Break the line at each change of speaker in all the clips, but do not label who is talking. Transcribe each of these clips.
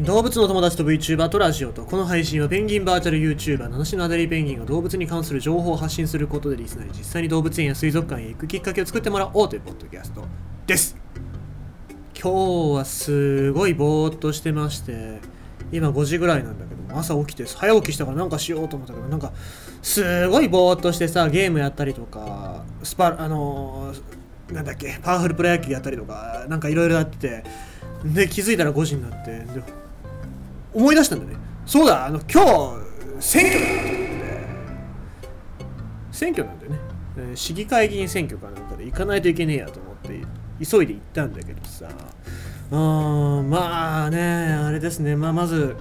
動物の友達と VTuber とラジオとこの配信はペンギンバーチャル YouTuber 七種のアデリーペンギンが動物に関する情報を発信することでリスナーに実際に動物園や水族館へ行くきっかけを作ってもらおうというポッドキャストです。今日はすごいぼーっとしてまして今5時ぐらいなんだけど朝起きて早起きしたからなんかしようと思ったけどなんかすごいぼーっとしてさゲームやったりとかスパあのーなんだっけパワフルプロ野球やったりとかなんかいろいろやっててで気づいたら5時になってで思い出したんだね。そうだあの今日選挙だ。と思って選挙なんだよね、えー市議会議員選挙かなんかで行かないといけねえやと思って急いで行ったんだけどさ。うんまあねあれですね。まあまず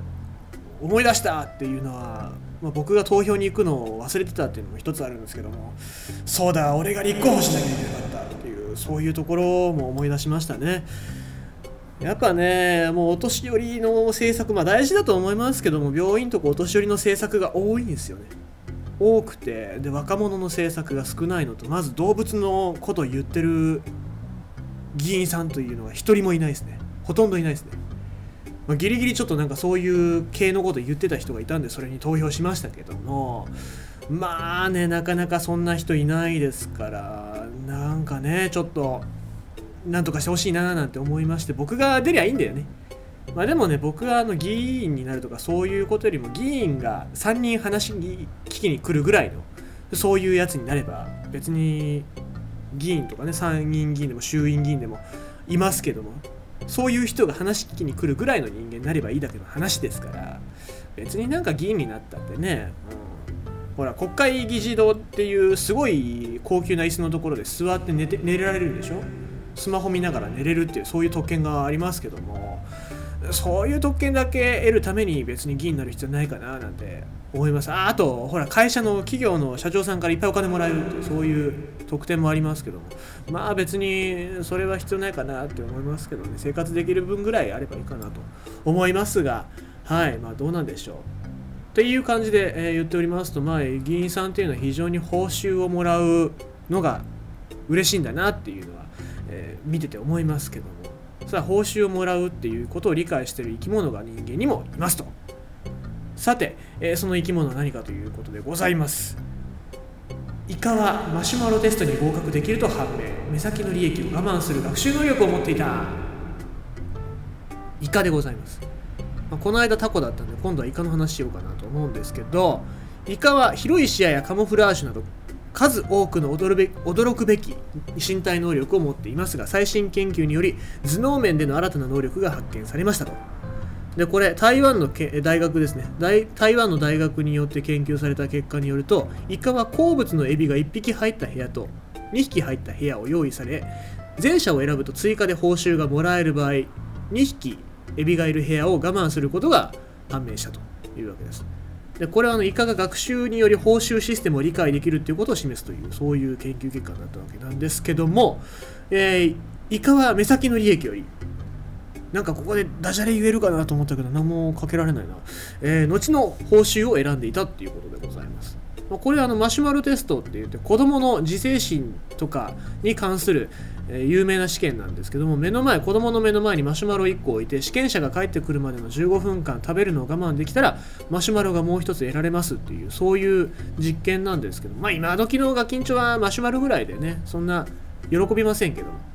思い出したっていうのは、まあ、僕が投票に行くのを忘れてたっていうのも一つあるんですけどもそうだ俺が立候補しなきゃいけなかったっていうそういうところも思い出しましたね。やっぱねもうお年寄りの政策まあ大事だと思いますけども病院とかお年寄りの政策が多いんですよね。多くてで若者の政策が少ないのとまず動物のことを言ってる議員さんというのは一人もいないですね。ほとんどいないですね。まあ、ギリギリちょっとなんかそういう系のこと言ってた人がいたんでそれに投票しましたけどもまあねなかなかそんな人いないですからなんかねちょっとなんとかしてほしいななんて思いまして僕が出りゃいいんだよね。まあでもね僕があの議員になるとかそういうことよりも議員が3人話に聞きに来るぐらいのそういうやつになれば別に議員とかね参議院議員でも衆院議員でもいますけどもそういう人が話聞きに来るぐらいの人間になればいいだけの話ですから別になんか議員になったってね、うん、ほら国会議事堂っていうすごい高級な椅子のところで座って寝て寝られるでしょ？スマホ見ながら寝れるっていうそういう特権がありますけどもそういう特権だけ得るために別に議員になる必要ないかななんて思います。ああとほら会社の企業の社長さんからいっぱいお金もらえるってそういう特典もありますけどもまあ別にそれは必要ないかなって思いますけどね生活できる分ぐらいあればいいかなと思いますがはいまあどうなんでしょう。っていう感じで、えー言っておりますと、まあ、議員さんっていうのは非常に報酬をもらうのが嬉しいんだなっていうのは、えー見てて思いますけども。さあ報酬をもらうっていうことを理解している生き物が人間にもいますと。さて、えーその生き物は何かということでございます。イカはマシュマロテストに合格できると判明。目先の利益を我慢する学習能力を持っていた。イカでございます、まあこの間タコだったんで今度はイカの話しようかなと思うんですけどイカは広い視野やカモフラージュなど数多くの驚くべき身体能力を持っていますが最新研究により頭脳面での新たな能力が発見されましたと。でこれ台湾のけ大学ですね。台湾の大学によって研究された結果によるとイカは好物のエビが1匹入った部屋と2匹入った部屋を用意され前者を選ぶと追加で報酬がもらえる場合2匹エビがいる部屋を我慢することが判明したというわけです。でこれはあのイカが学習により報酬システムを理解できるということを示すというそういう研究結果になったわけなんですけども、えーイカは目先の利益よりなんかここでダジャレ言えるかなと思ったけど何もかけられないな、えー後の報酬を選んでいたっていうことでございます。まこれはあのマシュマロテストって言って子供の自制心とかに関する、え有名な試験なんですけども目の前子供の目の前にマシュマロ1個置いて試験者が帰ってくるまでの15分間食べるのを我慢できたらマシュマロがもう一つ得られますっていうそういう実験なんですけどまあ今時のガキンチョはマシュマロぐらいでねそんな喜びませんけども。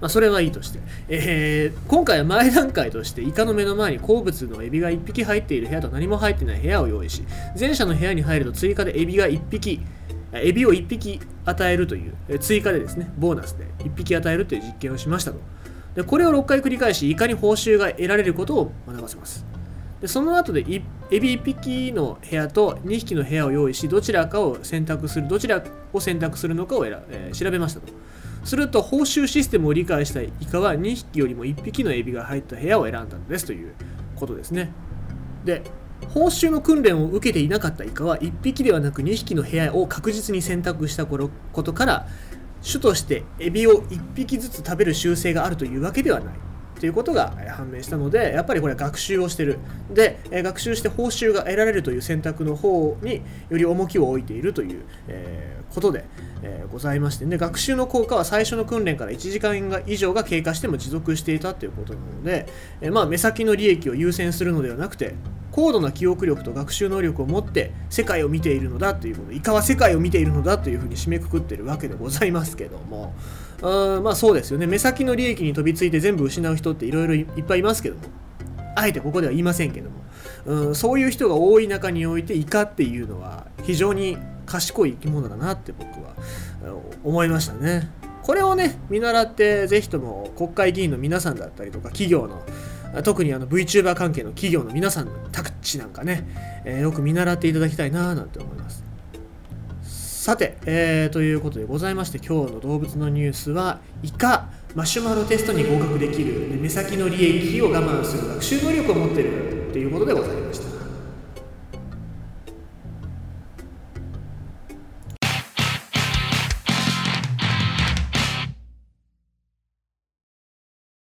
まあ、それはいいとして、えー今回は前段階としてイカの目の前に好物のエビが1匹入っている部屋と何も入ってない部屋を用意し前者の部屋に入ると追加でエビが1匹エビを1匹与えるというえ追加でですねボーナスで1匹与えるという実験をしましたと。でこれを6回繰り返しイカに報酬が得られることを学ばせます。でその後でエビ1匹の部屋と2匹の部屋を用意しどちらかを選択するどちらを選択するのかを選、えー調べましたと。すると報酬システムを理解したイカは2匹よりも1匹のエビが入った部屋を選んだのですということですね。で報酬の訓練を受けていなかったイカは1匹ではなく2匹の部屋を確実に選択したことから種としてエビを1匹ずつ食べる習性があるというわけではない。っていうことが判明したのでやっぱりこれは学習をしてる。で学習して報酬が得られるという選択の方により重きを置いているという、えー、ことで、えー、ございまして。で学習の効果は最初の訓練から1時間以上が経過しても持続していたということなので、えー、まあ、目先の利益を優先するのではなくて高度な記憶力と学習能力を持って世界を見ているのだということイカは世界を見ているのだというふうに締めくくってるわけでございますけども。あまあそうですよね。目先の利益に飛びついて全部失う人っていろいろいっぱいいますけども。あえてここでは言いませんけども。うんそういう人が多い中においてイカっていうのは非常に賢い生き物だなって僕は思いましたね。これをね見習ってぜひとも国会議員の皆さんだったりとか企業の特にあの VTuber 関係の企業の皆さんのタクチなんかね、えー、よく見習っていただきたいななんて思います。さて、えー、ということでございまして今日の動物のニュースはイカマシュマロテストに合格できる目先の利益を我慢する学習能力を持っているということでございました。